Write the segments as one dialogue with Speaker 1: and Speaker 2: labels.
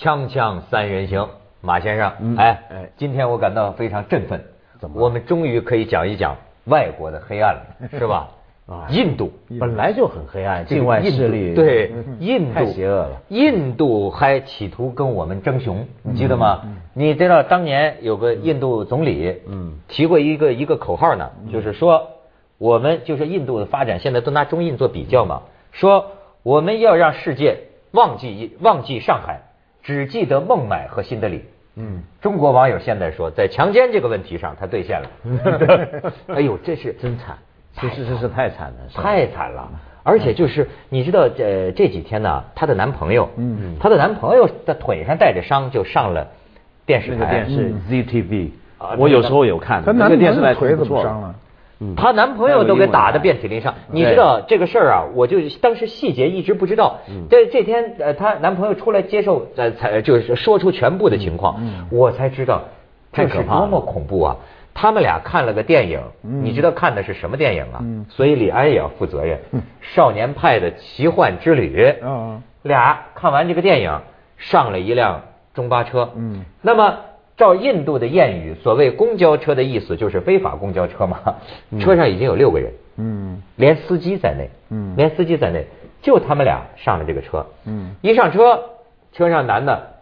Speaker 1: 锵锵三人行，马先生，哎哎，今天我感到非常振奋，
Speaker 2: 怎么？
Speaker 1: 我们终于可以讲一讲外国的黑暗了，是吧？啊，印度。
Speaker 2: 本来就很黑暗，境外势力
Speaker 1: 对印度。
Speaker 2: 太邪恶了。
Speaker 1: 印度还企图跟我们争雄，你记得吗？你知道当年有个印度总理，嗯，提过一个一个口号呢，就是说我们就是印度的发展，现在都拿中印做比较嘛，说我们要让世界忘记忘记上海，只记得孟买和新德里。嗯，中国网友现在说，在强奸这个问题上，他兑现了。哎呦，这是
Speaker 2: 真惨。其实这是太惨了，
Speaker 1: 太惨了！而且就是你知道，这这几天呢，她的男朋友，嗯，她的男朋友的腿上带着伤，就上了电视台，
Speaker 2: 电视 ZTV，我有时候有看，
Speaker 3: 她男朋友腿怎么伤了？
Speaker 1: 她男朋友都给打的遍体鳞伤。你知道这个事儿啊？我就当时细节一直不知道。这这天呃，她男朋友出来接受呃，才就是说出全部的情况，我才知道这是多么恐怖啊！他们俩看了个电影，你知道看的是什么电影啊？所以李安也要负责任。少年派的奇幻之旅。俩看完这个电影，上了一辆中巴车。嗯那么照印度的谚语，所谓公交车的意思就是非法公交车嘛。车上已经有六个人，嗯。连司机在内，嗯。连司机在内，就他们俩上了这个车。嗯。一上车，车上男的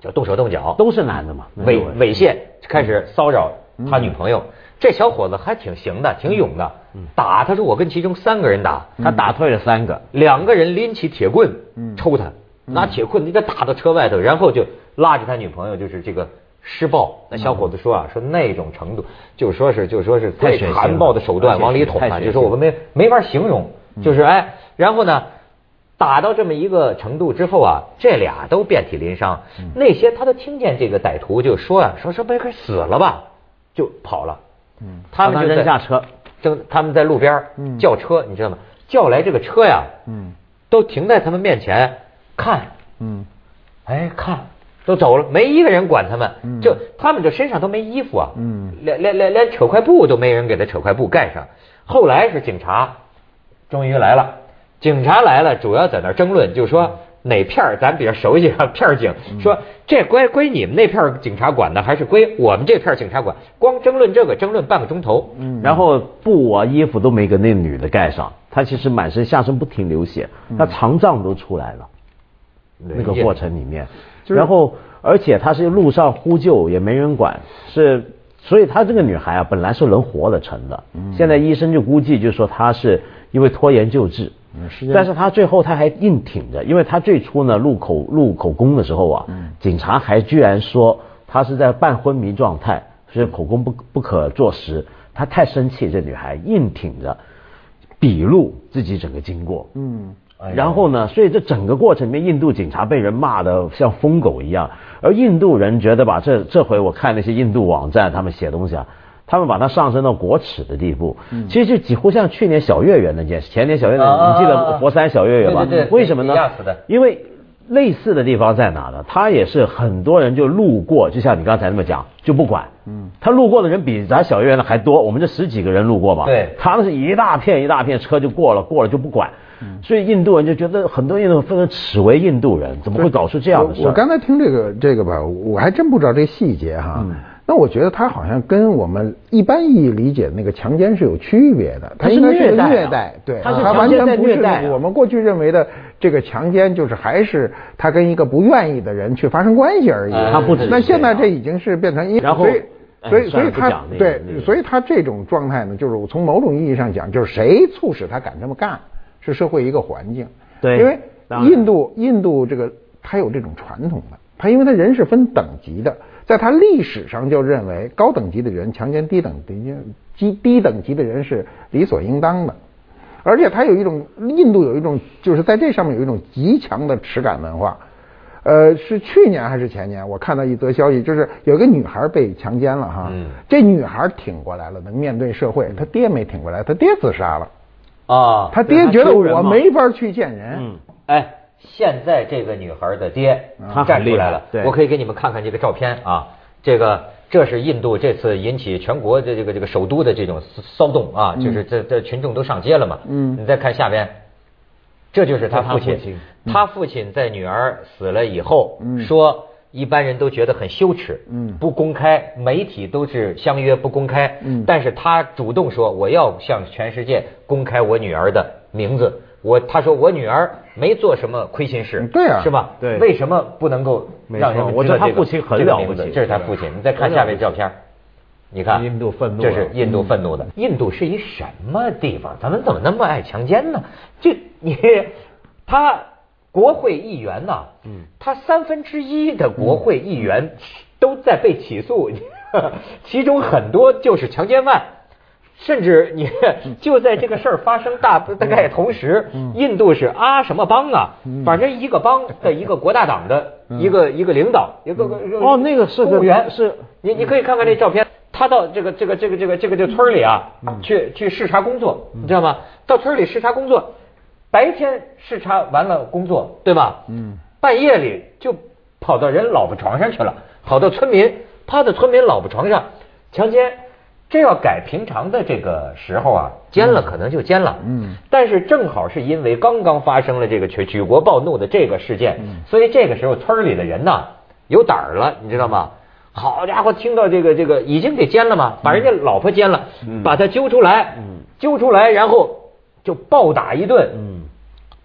Speaker 1: 就动手动脚，
Speaker 2: 都是男的嘛，
Speaker 1: 猥猥亵，开始骚扰。他女朋友，这小伙子还挺行的，挺勇的。打他说我跟其中三个人打，
Speaker 2: 他打退了三个，
Speaker 1: 两个人拎起铁棍抽他，拿铁棍你给打到车外头，然后就拉着他女朋友就是这个施暴。那小伙子说啊，说那种程度，就说是就说是太残暴的手段往里捅啊，就说我们没没法形容，就是哎，然后呢，打到这么一个程度之后啊，这俩都遍体鳞伤。那些他都听见这个歹徒就说啊，说说不该死了吧。就跑了，嗯，他们就
Speaker 2: 在下车，
Speaker 1: 正他们在路边叫车，你知道吗？叫来这个车呀，嗯，都停在他们面前看，嗯，哎看，都走了，没一个人管他们，就他们这身上都没衣服啊，嗯，连连连连扯块布都没人给他扯块布盖上。后来是警察终于来了，警察来了，主要在那争论，就是说。哪片儿咱比较熟悉啊？片儿警说这归归你们那片警察管的，还是归我们这片警察管？光争论这个，争论半个钟头。
Speaker 2: 嗯，然后布啊衣服都没给那女的盖上，她其实满身下身不停流血，她肠胀都出来了。那个过程里面，然后而且她是路上呼救也没人管，是所以她这个女孩啊本来是能活得成的，现在医生就估计就说她是因为拖延救治。但是她最后她还硬挺着，因为她最初呢录口录口供的时候啊，警察还居然说她是在半昏迷状态，所以口供不不可坐实。她太生气，这女孩硬挺着笔录自己整个经过。嗯，然后呢，所以这整个过程里面，印度警察被人骂的像疯狗一样，而印度人觉得吧，这这回我看那些印度网站他们写东西啊。他们把它上升到国耻的地步，其实就几乎像去年小月圆那件事，前年小月圆，你记得佛山小月圆吧？为什么呢？因为类似的地方在哪呢？他也是很多人就路过，就像你刚才那么讲，就不管。嗯，他路过的人比咱小月圆的还多，我们这十几个人路过嘛。
Speaker 1: 对，
Speaker 2: 他们是一大片一大片车就过了，过了就不管。所以印度人就觉得很多印度人非常耻为印度人，怎么会搞出这样的事？
Speaker 3: 我刚才听这个这个吧，我还真不知道这细节哈。那我觉得他好像跟我们一般意义理解的那个强奸是有区别的，他应该是虐待，对，他完全不是我们过去认为的这个强奸，就是还是他跟一个不愿意的人去发生关系而已。
Speaker 2: 他不止。
Speaker 3: 那现在这已经是变成因，
Speaker 2: 然后，
Speaker 3: 所以所以他对，所以他这种状态呢，就是从某种意义上讲，就是谁促使他敢这么干，是社会一个环境。
Speaker 2: 对，
Speaker 3: 因为印度印度这个他有这种传统的，他因为他人是分等级的。在他历史上就认为高等级的人强奸低等级低低等级的人是理所应当的，而且他有一种印度有一种就是在这上面有一种极强的耻感文化。呃，是去年还是前年？我看到一则消息，就是有个女孩被强奸了哈，这女孩挺过来了，能面对社会，她爹没挺过来，她爹自杀了啊，他爹觉得我没法去见人，嗯，
Speaker 1: 哎。现在这个女孩的爹站出来了，我可以给你们看看这个照片啊。这个这是印度这次引起全国的这个这个首都的这种骚动啊，就是这这群众都上街了嘛。嗯，你再看下边，这就是他父亲。他父亲在女儿死了以后说，一般人都觉得很羞耻，嗯不公开，媒体都是相约不公开。嗯但是他主动说，我要向全世界公开我女儿的名字。我他说我女儿没做什么亏心事，
Speaker 3: 对啊，
Speaker 1: 是吧？
Speaker 2: 对，
Speaker 1: 为什么不能够让人
Speaker 2: 我觉得他父亲很了不起，
Speaker 1: 这是他父亲。你再看下面照片，你看，
Speaker 2: 印度愤怒，
Speaker 1: 这是印度愤怒的。印度是一什么地方？咱们怎么那么爱强奸呢？这你他国会议员呐，嗯，他三分之一的国会议员都在被起诉，其中很多就是强奸犯。甚至你 就在这个事儿发生大大概同时，印度是阿什么邦啊？反正一个邦的一个国大党的一个一个领导，一个
Speaker 2: 哦，那个是
Speaker 1: 公务员。
Speaker 2: 是，
Speaker 1: 你你可以看看这照片，他到这个这个这个这个这个这村里啊，去去视察工作，你知道吗？到村里视察工作，白天视察完了工作，对吧？嗯，半夜里就跑到人老婆床上去了，跑到村民他的村民老婆床上强奸。这要改平常的这个时候啊，奸了可能就奸了。嗯，但是正好是因为刚刚发生了这个举举国暴怒的这个事件，所以这个时候村里的人呢有胆儿了，你知道吗？好家伙，听到这个这个已经给奸了嘛，把人家老婆奸了，把他揪出来，揪出来，然后就暴打一顿，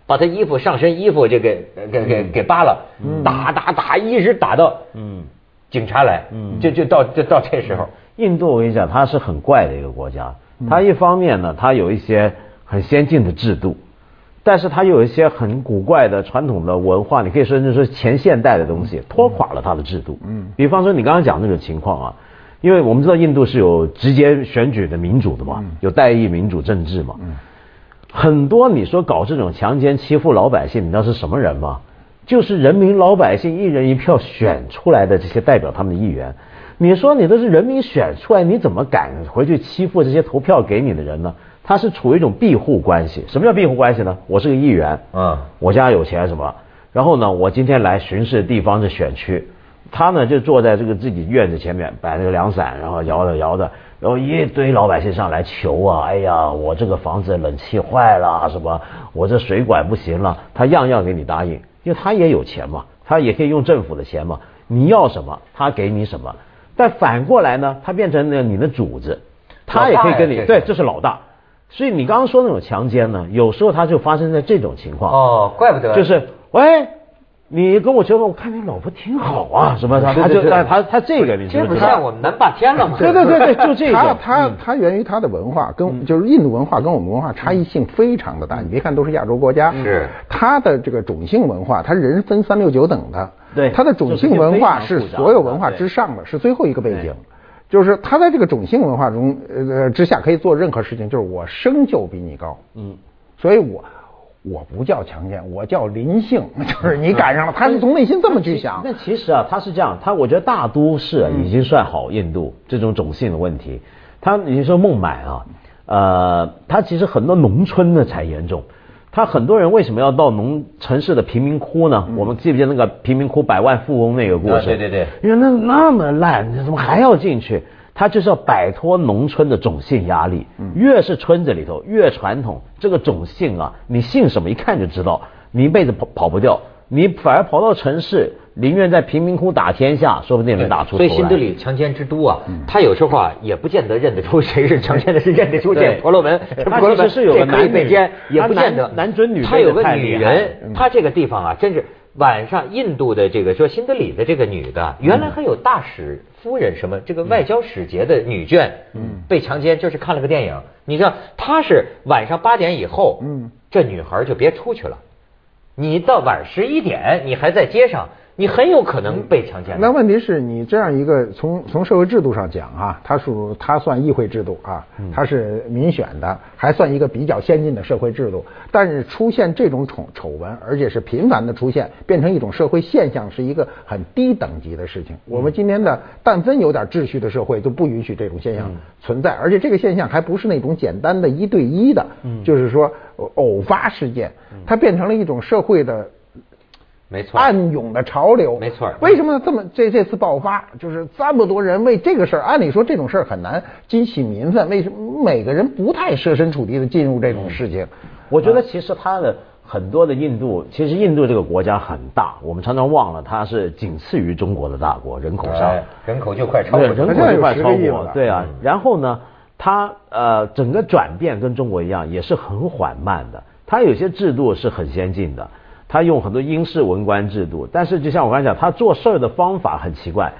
Speaker 1: 把他衣服上身衣服这给给给给扒了，打打打，一直打到警察来，就就到就到这时候。
Speaker 2: 印度，我跟你讲，它是很怪的一个国家。它一方面呢，它有一些很先进的制度，但是它又有一些很古怪的传统的文化，你可以说就是前现代的东西，拖垮了它的制度。嗯，比方说你刚刚讲那种情况啊，因为我们知道印度是有直接选举的民主的嘛，有代议民主政治嘛。嗯，很多你说搞这种强奸欺负老百姓，你知道是什么人吗？就是人民老百姓一人一票选出来的这些代表他们的议员。你说你都是人民选出来，你怎么敢回去欺负这些投票给你的人呢？他是处于一种庇护关系。什么叫庇护关系呢？我是个议员，嗯，我家有钱什么，然后呢，我今天来巡视地方的选区，他呢就坐在这个自己院子前面摆那个凉伞，然后摇着摇着，然后一堆老百姓上来求啊，哎呀，我这个房子冷气坏了什么，我这水管不行了，他样样给你答应，因为他也有钱嘛，他也可以用政府的钱嘛，你要什么他给你什么。但反过来呢，他变成了你的主子，他也可以跟你对，这是老大。所以你刚刚说那种强奸呢，有时候他就发生在这种情况。
Speaker 1: 哦，怪不得。
Speaker 2: 就是喂，你跟我结婚，我看你老婆挺好啊，什么他他就他他他这个，你
Speaker 1: 这不像我们南霸天了吗？
Speaker 2: 对对对对，就这个。
Speaker 3: 他他他源于他的文化，跟就是印度文化跟我们文化差异性非常的大。你别看都是亚洲国家，
Speaker 1: 是。
Speaker 3: 他的这个种姓文化，他人分三六九等的。
Speaker 2: 对，
Speaker 3: 他的种姓文化是所有文化之上的，是最后一个背景，就是他在这个种姓文化中呃之下可以做任何事情，就是我生就比你高，嗯，所以我我不叫强奸，我叫临幸，就是你赶上了，他是从内心这么去想。
Speaker 2: 那其实啊，他是这样，他我觉得大都市已经算好，印度这种种姓的问题，他你说孟买啊，呃，他其实很多农村的才严重。他很多人为什么要到农城市的贫民窟呢？我们记不记得那个贫民窟百万富翁那个故事？
Speaker 1: 对对对，
Speaker 2: 因为那那么烂，你怎么还要进去？他就是要摆脱农村的种姓压力。越是村子里头越传统，这个种姓啊，你姓什么一看就知道，你一辈子跑跑不掉。你反而跑到城市，宁愿在贫民窟打天下，说不定能打出。
Speaker 1: 所以新德里强奸之都啊，他有时候啊也不见得认得出谁是强奸的，是认得出这 婆罗门。
Speaker 2: 他其实是有个男
Speaker 1: 被奸，也不见得
Speaker 2: 男尊女卑。
Speaker 1: 他有个女人，他这个地方啊，真是晚上印度的这个说新德里的这个女的，原来还有大使夫人什么这个外交使节的女眷，嗯，被强奸，就是看了个电影。你知道，她是晚上八点以后，嗯，这女孩就别出去了。你到晚十一点，你还在街上。你很有可能被强奸。
Speaker 3: 那问题是你这样一个从从社会制度上讲啊，它属它算议会制度啊，它是民选的，还算一个比较先进的社会制度。但是出现这种丑丑闻，而且是频繁的出现，变成一种社会现象，是一个很低等级的事情。我们今天的但分有点秩序的社会，就不允许这种现象存在。而且这个现象还不是那种简单的一对一的，就是说偶发事件，它变成了一种社会的。
Speaker 1: 没错，
Speaker 3: 暗涌的潮流，
Speaker 1: 没错。
Speaker 3: 为什么这么这这次爆发，就是这么多人为这个事儿？按理说这种事儿很难激起民愤，为什么每个人不太设身处地的进入这种事情？
Speaker 2: 我觉得其实他的很多的印度，其实印度这个国家很大，我们常常忘了它是仅次于中国的大国，人口上，
Speaker 1: 人口就快超过，
Speaker 2: 人口就快超过，对啊。然后呢，它呃整个转变跟中国一样，也是很缓慢的。它有些制度是很先进的，它用很多英式文官制度，但是就像我刚才讲，他做事儿的方法很奇怪，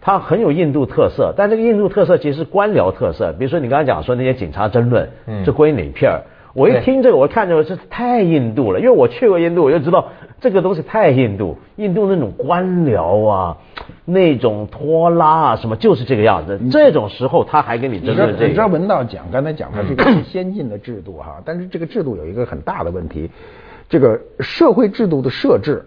Speaker 2: 他很有印度特色，但这个印度特色其实是官僚特色。比如说你刚才讲说那些警察争论，这归哪片儿？我一听这个，我看着这太印度了，因为我去过印度，我就知道这个东西太印度。印度那种官僚啊，那种拖拉啊，什么就是这个样子。这种时候他还跟你争论这个。
Speaker 3: 你知道文道讲刚才讲的这个 先进的制度哈，但是这个制度有一个很大的问题，这个社会制度的设置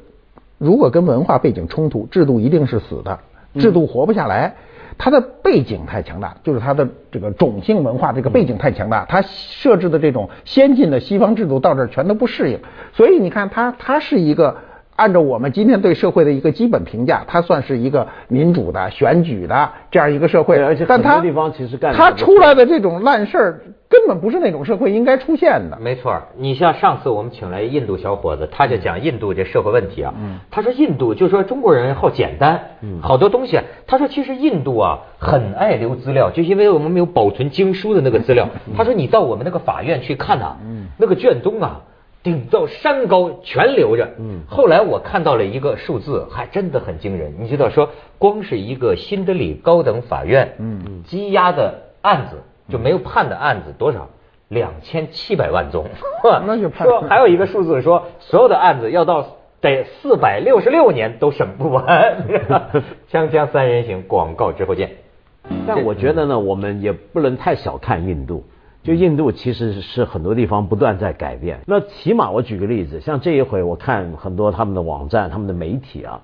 Speaker 3: 如果跟文化背景冲突，制度一定是死的，制度活不下来。它的背景太强大，就是它的这个种姓文化这个背景太强大，它设置的这种先进的西方制度到这儿全都不适应，所以你看它它是一个按照我们今天对社会的一个基本评价，它算是一个民主的选举的这样一个社会，
Speaker 2: 而且很多地方其实干
Speaker 3: 它出来的这种烂事儿。根本不是那种社会应该出现的。
Speaker 1: 没错，你像上次我们请来印度小伙子，他就讲印度这社会问题啊。嗯。他说印度就说中国人好简单，嗯，好多东西。他说其实印度啊很爱留资料，就因为我们没有保存经书的那个资料。他说你到我们那个法院去看呐，嗯，那个卷宗啊顶到山高全留着。嗯。后来我看到了一个数字，还真的很惊人。你知道说光是一个新德里高等法院，嗯嗯，积压的案子。就没有判的案子多少？两千七百万宗。
Speaker 3: 那就判。
Speaker 1: 说还有一个数字说，所有的案子要到得四百六十六年都审不完。锵锵三人行，广告之后见。
Speaker 2: 但我觉得呢，我们也不能太小看印度。就印度其实是很多地方不断在改变。那起码我举个例子，像这一回我看很多他们的网站、他们的媒体啊，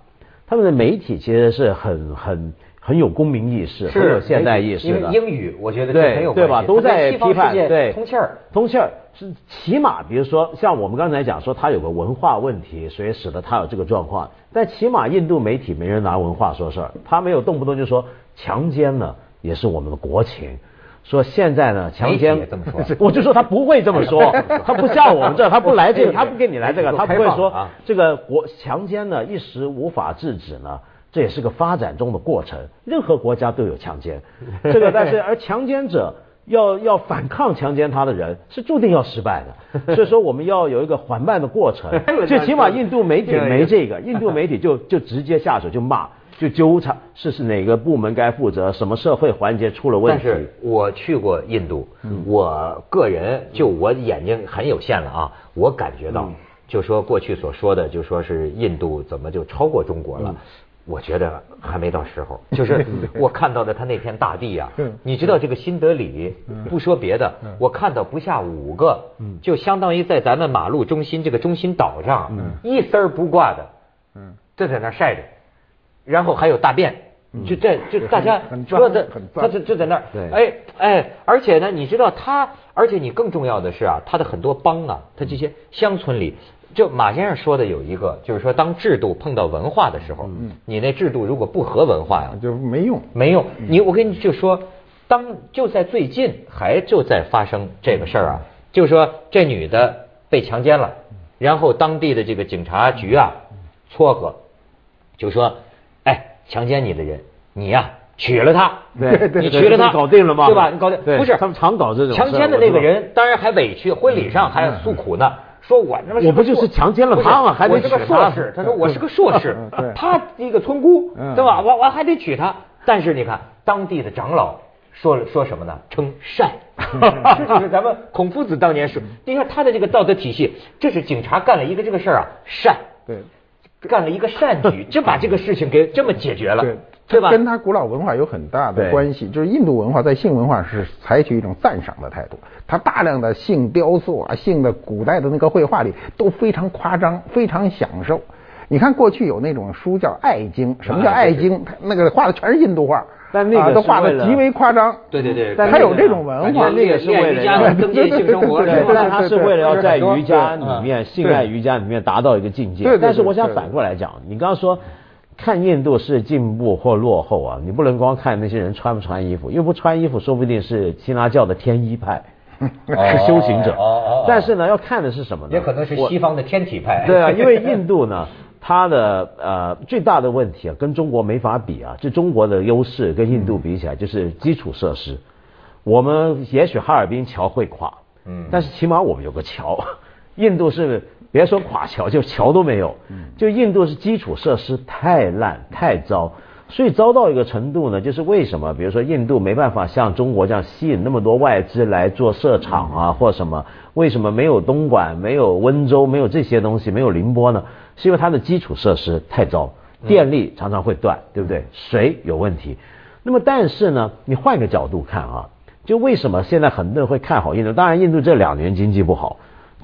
Speaker 2: 他们的媒体其实是很很。很有公民意识，很有现代意识
Speaker 1: 的。英语，我觉得
Speaker 2: 对
Speaker 1: 很有
Speaker 2: 对吧？都在批判，对
Speaker 1: 通气儿，
Speaker 2: 通气儿是起码，比如说像我们刚才讲说，他有个文化问题，所以使得他有这个状况。但起码印度媒体没人拿文化说事儿，他没有动不动就说强奸呢也是我们的国情，说现在呢强奸，我就说他不会这么说，他不像我们这，他不来这个，他不跟你来这个，他不会说这个国强奸呢一时无法制止呢。这也是个发展中的过程，任何国家都有强奸，这个但是 而强奸者要要反抗强奸他的人是注定要失败的，所以说我们要有一个缓慢的过程，最起码印度媒体没这个，印度媒体就就直接下手就骂就纠缠，是是哪个部门该负责，什么社会环节出了问题。
Speaker 1: 但是我去过印度，我个人就我眼睛很有限了啊，我感觉到就说过去所说的就说是印度怎么就超过中国了。我觉得还没到时候，就是我看到的他那片大地啊，你知道这个新德里，不说别的，我看到不下五个，就相当于在咱们马路中心这个中心岛上，一丝儿不挂的，就在那晒着，然后还有大便，就这就大家说的，他就就在那儿，哎哎，而且呢，你知道他，而且你更重要的是啊，他的很多帮啊，他这些乡村里。就马先生说的有一个，就是说当制度碰到文化的时候，你那制度如果不合文化呀，
Speaker 3: 就没用，
Speaker 1: 没用。你我跟你就说，当就在最近还就在发生这个事儿啊，就是说这女的被强奸了，然后当地的这个警察局啊撮合，就说，哎，强奸你的人，你呀娶了她，你娶了她，
Speaker 2: 搞定了吗？
Speaker 1: 对吧？你搞定，不是
Speaker 2: 他们常搞这种
Speaker 1: 强奸的那个人，当然还委屈，婚礼上还诉苦呢。说我他妈
Speaker 2: 我不就是强奸了他吗？还得
Speaker 1: 娶她。我是个硕士，他说我是个硕士，他一个村姑，对吧？我我还得娶她。但是你看当地的长老说了说什么呢？称善，这就是咱们孔夫子当年说。你看他的这个道德体系，这是警察干了一个这个事儿啊，善，
Speaker 3: 对，
Speaker 1: 干了一个善举，就把这个事情给这么解决了。对吧？
Speaker 3: 跟他古老文化有很大的关系，就是印度文化在性文化是采取一种赞赏的态度，它大量的性雕塑啊，性的古代的那个绘画里都非常夸张，非常享受。你看过去有那种书叫《爱经》，什么叫《爱经》？那个画的全是印度画，
Speaker 2: 但那个
Speaker 3: 都画的极为夸张。
Speaker 1: 对对对，
Speaker 3: 他有这种文化，
Speaker 2: 那个是为了
Speaker 1: 增进性生活，
Speaker 2: 但他是为了要在瑜伽里面，性爱瑜伽里面达到一个境界。但是我想反过来讲，你刚刚说。看印度是进步或落后啊，你不能光看那些人穿不穿衣服，因为不穿衣服，说不定是希腊教的天一派，是 修行者。但是呢，要看的是什么呢？
Speaker 1: 也可能是西方的天体派。
Speaker 2: 对啊，因为印度呢，它的呃最大的问题啊，跟中国没法比啊。就中国的优势跟印度比起来，就是基础设施。我们也许哈尔滨桥会垮，嗯，但是起码我们有个桥。印度是别说垮桥，就桥都没有。嗯，就印度是基础设施太烂太糟，所以糟到一个程度呢，就是为什么？比如说印度没办法像中国这样吸引那么多外资来做设厂啊，或什么？为什么没有东莞、没有温州、没有这些东西、没有宁波呢？是因为它的基础设施太糟，电力常常会断，对不对？水有问题。那么但是呢，你换个角度看啊，就为什么现在很多人会看好印度？当然，印度这两年经济不好，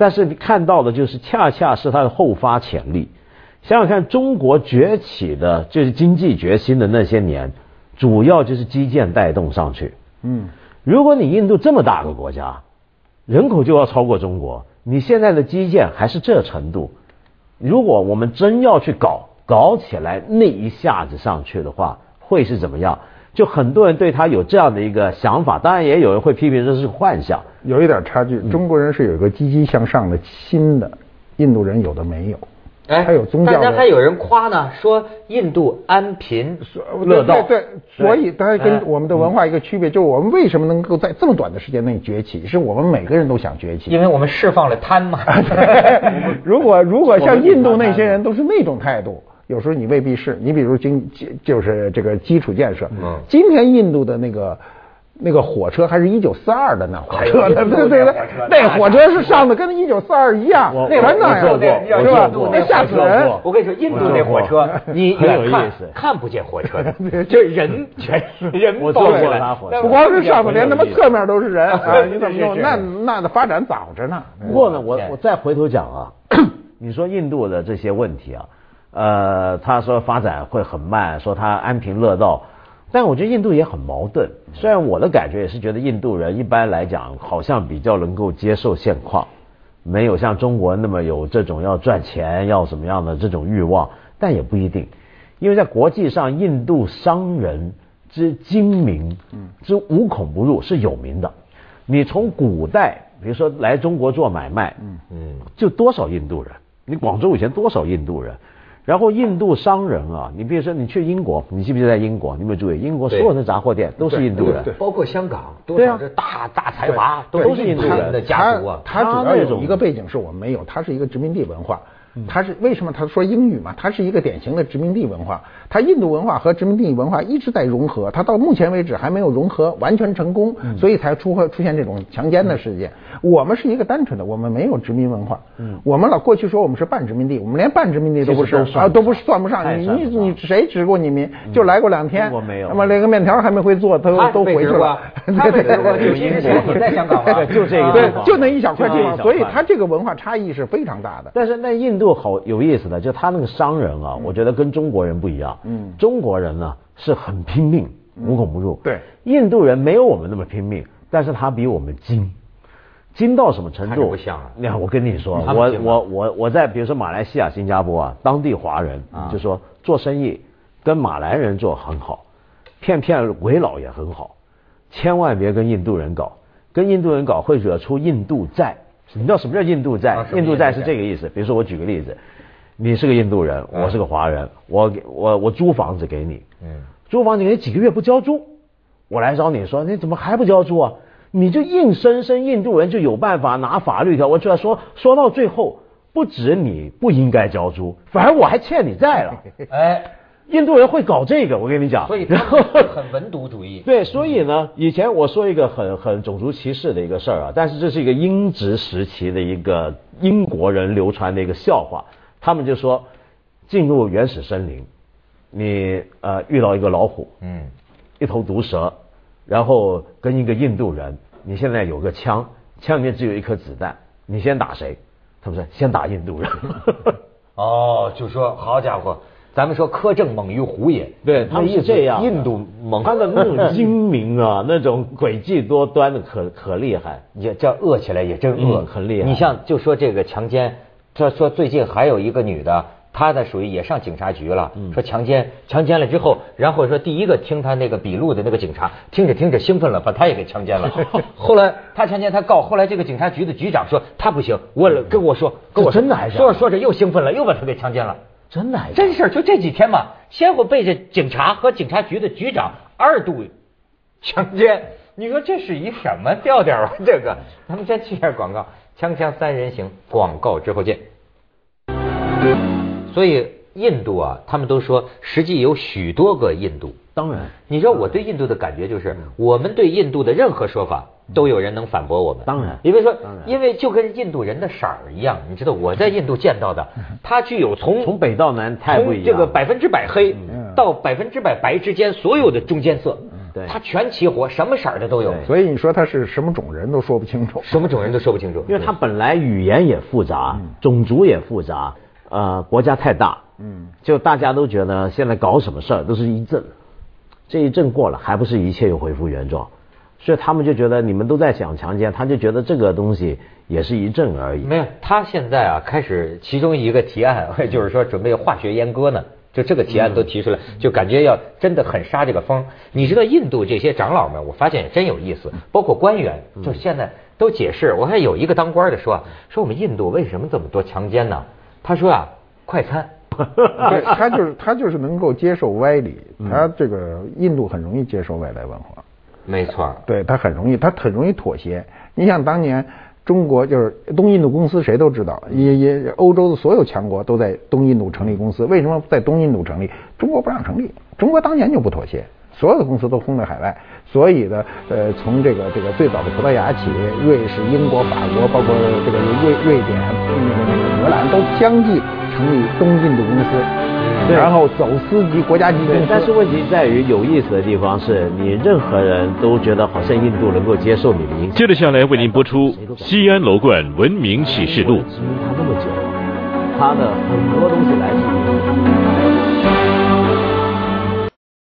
Speaker 2: 但是你看到的就是恰恰是它的后发潜力。想想看，中国崛起的就是经济决心的那些年，主要就是基建带动上去。嗯，如果你印度这么大个国家，人口就要超过中国，你现在的基建还是这程度，如果我们真要去搞搞起来，那一下子上去的话，会是怎么样？就很多人对他有这样的一个想法，当然也有人会批评这是幻想。
Speaker 3: 有一点差距，中国人是有一个积极向上的心的，印度人有的没有。
Speaker 1: 哎，
Speaker 3: 还有宗教的
Speaker 1: 但还有人夸呢，说印度安贫乐道。
Speaker 3: 对对，所以它跟我们的文化一个区别，就是我们为什么能够在这么短的时间内崛起，是我们每个人都想崛起。
Speaker 1: 因为我们释放了贪嘛。
Speaker 3: 如果如果像印度那些人都是那种态度，有时候你未必是。你比如经就是这个基础建设，
Speaker 1: 嗯
Speaker 3: 今天印度的那个。那个火车还是一九四二的那火车，对对对对，那火车是上的跟一九四二一样，
Speaker 2: 那
Speaker 3: 全那样，
Speaker 2: 我坐过
Speaker 3: 是吧？那吓死人。
Speaker 1: 我跟你说，印度那火车，你
Speaker 2: 很有
Speaker 1: 远看
Speaker 2: 意思
Speaker 1: 看不见火车的，就人全是人
Speaker 2: 我坐
Speaker 1: 抱起来
Speaker 2: 过他火车
Speaker 3: 不光是上头，连他妈侧面都是人啊！你怎么弄？那那的发展早着呢。
Speaker 2: 不过呢，我我再回头讲啊，你说印度的这些问题啊，呃，他说发展会很慢，说他安贫乐道，但我觉得印度也很矛盾。虽然我的感觉也是觉得印度人一般来讲好像比较能够接受现况，没有像中国那么有这种要赚钱要什么样的这种欲望，但也不一定，因为在国际上，印度商人之精明，之无孔不入是有名的。你从古代，比如说来中国做买卖，嗯嗯，就多少印度人？你广州以前多少印度人？然后印度商人啊，你比如说你去英国，你记不记得在英国？你有没有注意？英国所有的杂货店都是印度人，
Speaker 1: 包括香港，多
Speaker 2: 对啊
Speaker 1: 少是大大财阀，都是印度人的家族啊。
Speaker 3: 他他主要有
Speaker 2: 他那种
Speaker 3: 一个背景是我们没有，他是一个殖民地文化。他是为什么他说英语嘛？他是一个典型的殖民地文化。他印度文化和殖民地文化一直在融合，他到目前为止还没有融合完全成功，所以才出出现这种强奸的事件。我们是一个单纯的，我们没有殖民文化。嗯，我们老过去说我们是半殖民地，我们连半殖民地都不是啊，都不
Speaker 2: 是
Speaker 3: 算不上。你你你谁殖过你民？就来过两天，
Speaker 2: 中国没有
Speaker 3: 那么连个面条还没会做，都
Speaker 1: 他
Speaker 3: 都回去了。
Speaker 1: 他没吃过就其实前你在香港吗
Speaker 2: 就这个
Speaker 3: 对，就那一小块地方，所以它这个文化差异是非常大的。
Speaker 2: 但是那印度好有意思的，就他那个商人啊，我觉得跟中国人不一样。
Speaker 3: 嗯。
Speaker 2: 中国人呢是很拼命，无孔不入。
Speaker 3: 对。
Speaker 2: 印度人没有我们那么拼命，但是他比我们精，精到什么程度？
Speaker 1: 不像啊
Speaker 2: 你看，我跟你说，我我我我在比如说马来西亚、新加坡啊，当地华人
Speaker 1: 啊。
Speaker 2: 就说做生意跟马来人做很好，骗骗为老也很好，千万别跟印度人搞，跟印度人搞会惹出印度债。你知道什么叫印度债？印度债是这个意思。比如说，我举个例子，你是个印度人，
Speaker 1: 嗯
Speaker 2: 我是个华人，我给我我租房子给你，
Speaker 1: 嗯，
Speaker 2: 租房子给你几个月不交租，我来找你说，你怎么还不交租啊？你就硬生生印度人就有办法拿法律条文出来说，说到最后，不止你不应该交租，反而我还欠你债了。
Speaker 1: 哎，
Speaker 2: 印度人会搞这个，我跟你讲。
Speaker 1: 所以他
Speaker 2: 然后
Speaker 1: 们很文牍主义。
Speaker 2: 对，所以呢，以前我说一个很很种族歧视的一个事儿啊，但是这是一个英殖时期的一个英国人流传的一个笑话。他们就说，进入原始森林，你呃遇到一个老虎，
Speaker 1: 嗯，
Speaker 2: 一头毒蛇，然后跟一个印度人，你现在有个枪，枪里面只有一颗子弹，你先打谁？他们说先打印度人。
Speaker 1: 哦，就说好家伙，咱们说苛政猛于虎也，
Speaker 2: 对，他是这样。
Speaker 1: 印度猛，
Speaker 2: 他的那种精明啊，那种诡计多端的可可厉害。
Speaker 1: 也叫恶起来也真恶，
Speaker 2: 嗯很厉害
Speaker 1: 你像就说这个强奸，他说最近还有一个女的她呢属于也上警察局了，说强奸，强奸了之后，然后说第一个听她那个笔录的那个警察，听着听着兴奋了，把他也给强奸了。后来他强奸他告，后来这个警察局的局长说他不行，我跟我说，跟我
Speaker 2: 真的还是
Speaker 1: 说着说着又兴奋了，又把他给强奸了。
Speaker 2: 真的
Speaker 1: 真事儿，就这几天嘛，先后被这警察和警察局的局长二度强奸，你说这是一什么调调啊？这个，咱们先去下广告，锵锵三人行，广告之后见。所以印度啊，他们都说，实际有许多个印度。
Speaker 2: 当然，
Speaker 1: 你知道我对印度的感觉就是，我们对印度的任何说法，都有人能反驳我们。
Speaker 2: 当然，
Speaker 1: 因为说，因为就跟印度人的色儿一样，你知道我在印度见到的，它具有从
Speaker 2: 从北到南太不一样，
Speaker 1: 这个百分之百黑到百分之百白之间所有的中间色，
Speaker 2: 对，
Speaker 1: 它全齐活，什么色儿的都有。
Speaker 3: 所以你说他是什么种人都说不清楚，
Speaker 1: 什么种人都说不清楚，
Speaker 2: 因为他本来语言也复杂，种族也复杂，呃，国家太大，嗯，就大家都觉得现在搞什么事儿都是一阵。这一阵过了，还不是一切又恢复原状，所以他们就觉得你们都在想强奸，他就觉得这个东西也是一阵而已。
Speaker 1: 没有，他现在啊开始其中一个提案，就是说准备化学阉割呢，就这个提案都提出来，就感觉要真的很杀这个风。你知道印度这些长老们，我发现也真有意思，包括官员，就现在都解释。我看有一个当官的说，说我们印度为什么这么多强奸呢？他说啊，快餐。
Speaker 3: 他就是他就是能够接受歪理，他这个印度很容易接受外来文化，
Speaker 1: 没错，
Speaker 3: 对他很容易，他很容易妥协。你像当年中国就是东印度公司，谁都知道，也也欧洲的所有强国都在东印度成立公司，为什么在东印度成立？中国不让成立，中国当年就不妥协，所有的公司都轰在海外。所以呢，呃，从这个这个最早的葡萄牙起，瑞士、英国、法国，包括这个瑞瑞典、那个那个荷兰，都相继成立东印度公司，然后走私级国家级公司。
Speaker 2: 但是问题在于，有意思的地方是你任何人都觉得好像印度能够接受你的影响。
Speaker 4: 接着下来为您播出《西安楼冠文明启示录》。
Speaker 2: 他那么久，他的很多东西来自于。